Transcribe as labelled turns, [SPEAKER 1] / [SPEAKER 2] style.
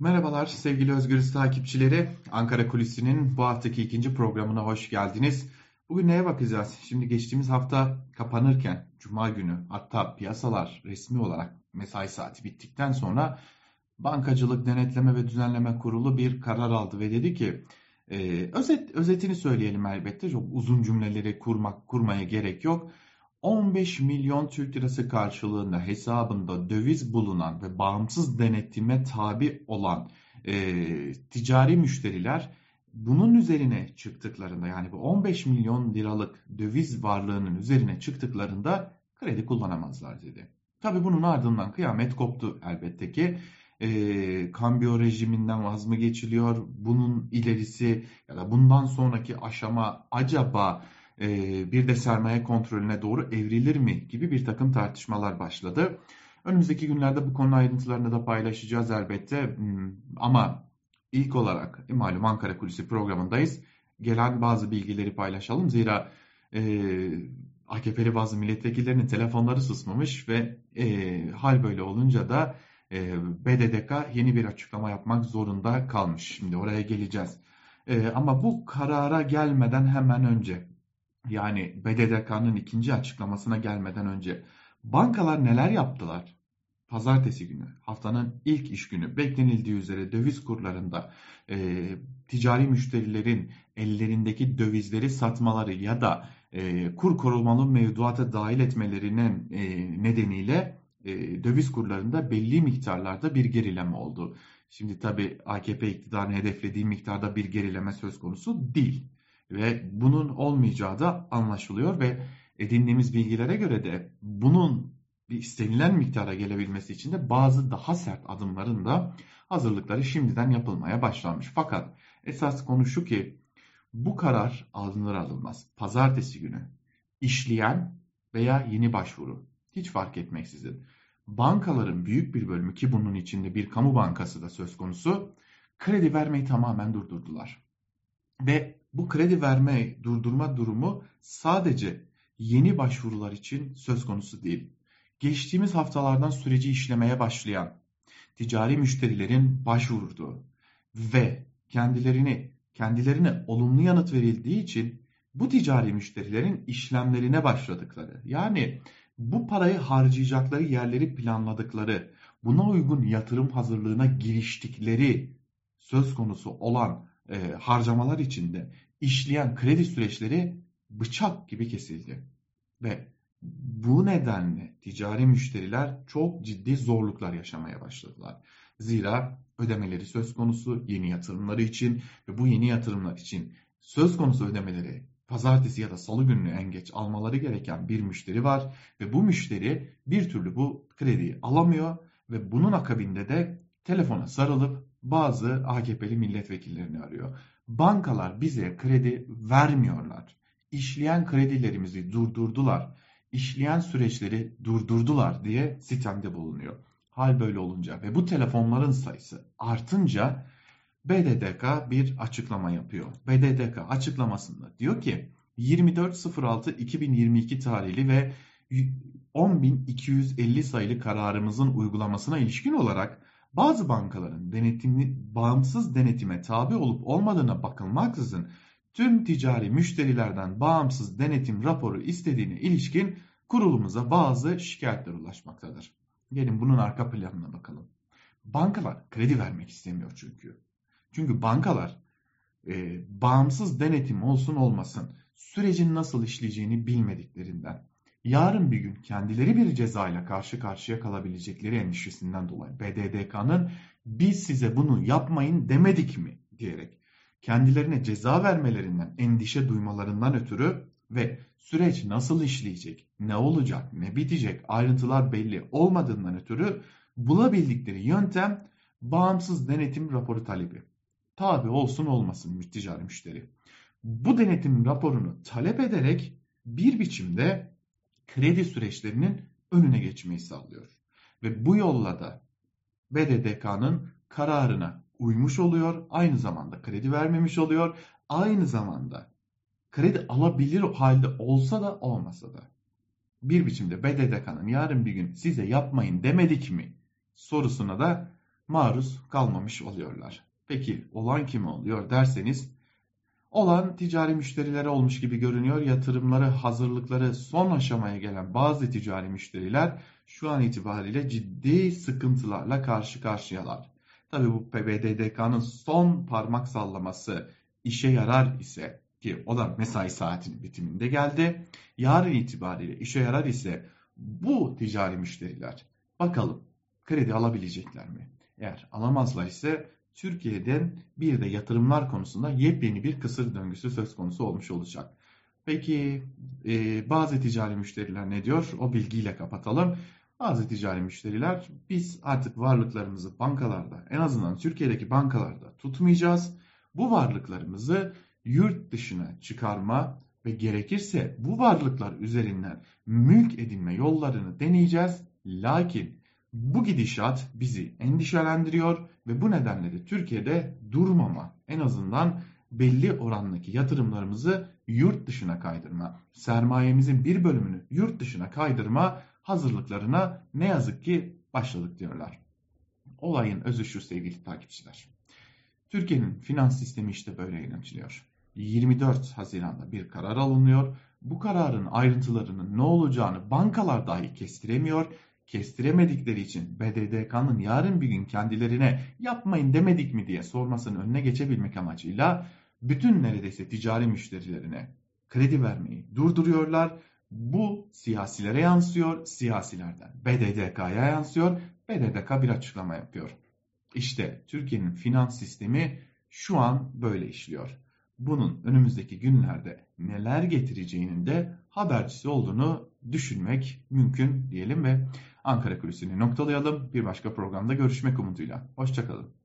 [SPEAKER 1] Merhabalar sevgili Özgürüz takipçileri. Ankara Kulisi'nin bu haftaki ikinci programına hoş geldiniz. Bugün neye bakacağız? Şimdi geçtiğimiz hafta kapanırken Cuma günü hatta piyasalar resmi olarak mesai saati bittikten sonra Bankacılık Denetleme ve Düzenleme Kurulu bir karar aldı ve dedi ki e, özet özetini söyleyelim elbette çok uzun cümleleri kurmak kurmaya gerek yok. 15 milyon Türk lirası karşılığında hesabında döviz bulunan ve bağımsız denetime tabi olan e, ticari müşteriler bunun üzerine çıktıklarında yani bu 15 milyon liralık döviz varlığının üzerine çıktıklarında kredi kullanamazlar dedi. Tabi bunun ardından kıyamet koptu elbette ki. E, kambiyo rejiminden vaz mı geçiliyor? Bunun ilerisi ya da bundan sonraki aşama acaba bir de sermaye kontrolüne doğru evrilir mi gibi bir takım tartışmalar başladı. Önümüzdeki günlerde bu konu ayrıntılarını da paylaşacağız elbette hmm, ama ilk olarak malum Ankara Kulisi programındayız. Gelen bazı bilgileri paylaşalım zira e, AKP'li bazı milletvekillerinin telefonları susmamış ve e, hal böyle olunca da e, BDDK yeni bir açıklama yapmak zorunda kalmış. Şimdi oraya geleceğiz. E, ama bu karara gelmeden hemen önce yani BDDK'nın ikinci açıklamasına gelmeden önce bankalar neler yaptılar? Pazartesi günü haftanın ilk iş günü beklenildiği üzere döviz kurlarında e, ticari müşterilerin ellerindeki dövizleri satmaları ya da e, kur korumalı mevduata dahil etmelerinin e, nedeniyle e, döviz kurlarında belli miktarlarda bir gerileme oldu. Şimdi tabi AKP iktidarını hedeflediği miktarda bir gerileme söz konusu değil ve bunun olmayacağı da anlaşılıyor ve edindiğimiz bilgilere göre de bunun bir istenilen miktara gelebilmesi için de bazı daha sert adımların da hazırlıkları şimdiden yapılmaya başlanmış. Fakat esas konu şu ki bu karar alınır alınmaz pazartesi günü işleyen veya yeni başvuru hiç fark etmeksizin bankaların büyük bir bölümü ki bunun içinde bir kamu bankası da söz konusu kredi vermeyi tamamen durdurdular. Ve bu kredi verme durdurma durumu sadece yeni başvurular için söz konusu değil. Geçtiğimiz haftalardan süreci işlemeye başlayan ticari müşterilerin başvurduğu ve kendilerini kendilerine olumlu yanıt verildiği için bu ticari müşterilerin işlemlerine başladıkları yani bu parayı harcayacakları yerleri planladıkları, buna uygun yatırım hazırlığına giriştikleri söz konusu olan e, harcamalar içinde işleyen kredi süreçleri bıçak gibi kesildi. Ve bu nedenle ticari müşteriler çok ciddi zorluklar yaşamaya başladılar. Zira ödemeleri söz konusu yeni yatırımları için ve bu yeni yatırımlar için söz konusu ödemeleri pazartesi ya da salı gününü en geç almaları gereken bir müşteri var ve bu müşteri bir türlü bu krediyi alamıyor ve bunun akabinde de telefona sarılıp bazı AKP'li milletvekillerini arıyor. Bankalar bize kredi vermiyorlar. İşleyen kredilerimizi durdurdular. İşleyen süreçleri durdurdular diye sitemde bulunuyor. Hal böyle olunca ve bu telefonların sayısı artınca BDDK bir açıklama yapıyor. BDDK açıklamasında diyor ki 24.06.2022 tarihli ve 10.250 sayılı kararımızın uygulamasına ilişkin olarak bazı bankaların denetimli, bağımsız denetime tabi olup olmadığına bakılmaksızın tüm ticari müşterilerden bağımsız denetim raporu istediğine ilişkin kurulumuza bazı şikayetler ulaşmaktadır. Gelin bunun arka planına bakalım. Bankalar kredi vermek istemiyor çünkü. Çünkü bankalar e, bağımsız denetim olsun olmasın sürecin nasıl işleyeceğini bilmediklerinden, yarın bir gün kendileri bir cezayla karşı karşıya kalabilecekleri endişesinden dolayı BDDK'nın biz size bunu yapmayın demedik mi diyerek kendilerine ceza vermelerinden endişe duymalarından ötürü ve süreç nasıl işleyecek, ne olacak, ne bitecek ayrıntılar belli olmadığından ötürü bulabildikleri yöntem bağımsız denetim raporu talebi tabi olsun olmasın ticari müşteri. Bu denetim raporunu talep ederek bir biçimde kredi süreçlerinin önüne geçmeyi sağlıyor. Ve bu yolla da BDDK'nın kararına uymuş oluyor, aynı zamanda kredi vermemiş oluyor, aynı zamanda kredi alabilir halde olsa da olmasa da bir biçimde BDDK'nın yarın bir gün size yapmayın demedik mi sorusuna da maruz kalmamış oluyorlar. Peki olan kim oluyor derseniz olan ticari müşterilere olmuş gibi görünüyor. Yatırımları, hazırlıkları son aşamaya gelen bazı ticari müşteriler şu an itibariyle ciddi sıkıntılarla karşı karşıyalar. Tabi bu PBDDK'nın son parmak sallaması işe yarar ise ki o da mesai saatinin bitiminde geldi. Yarın itibariyle işe yarar ise bu ticari müşteriler bakalım kredi alabilecekler mi? Eğer alamazlar ise Türkiye'den bir de yatırımlar konusunda yepyeni bir kısır döngüsü söz konusu olmuş olacak. Peki e, bazı ticari müşteriler ne diyor? O bilgiyle kapatalım. Bazı ticari müşteriler biz artık varlıklarımızı bankalarda en azından Türkiye'deki bankalarda tutmayacağız. Bu varlıklarımızı yurt dışına çıkarma ve gerekirse bu varlıklar üzerinden mülk edinme yollarını deneyeceğiz. Lakin bu gidişat bizi endişelendiriyor ve bu nedenle de Türkiye'de durmama en azından belli orandaki yatırımlarımızı yurt dışına kaydırma, sermayemizin bir bölümünü yurt dışına kaydırma hazırlıklarına ne yazık ki başladık diyorlar. Olayın özü şu sevgili takipçiler. Türkiye'nin finans sistemi işte böyle yönetiliyor. 24 Haziran'da bir karar alınıyor. Bu kararın ayrıntılarının ne olacağını bankalar dahi kestiremiyor. Kestiremedikleri için BDDK'nın yarın bir gün kendilerine yapmayın demedik mi diye sormasının önüne geçebilmek amacıyla bütün neredeyse ticari müşterilerine kredi vermeyi durduruyorlar. Bu siyasilere yansıyor, siyasilerden BDDK'ya yansıyor. BDDK bir açıklama yapıyor. İşte Türkiye'nin finans sistemi şu an böyle işliyor bunun önümüzdeki günlerde neler getireceğinin de habercisi olduğunu düşünmek mümkün diyelim ve Ankara Kulisi'ni noktalayalım. Bir başka programda görüşmek umuduyla. Hoşçakalın.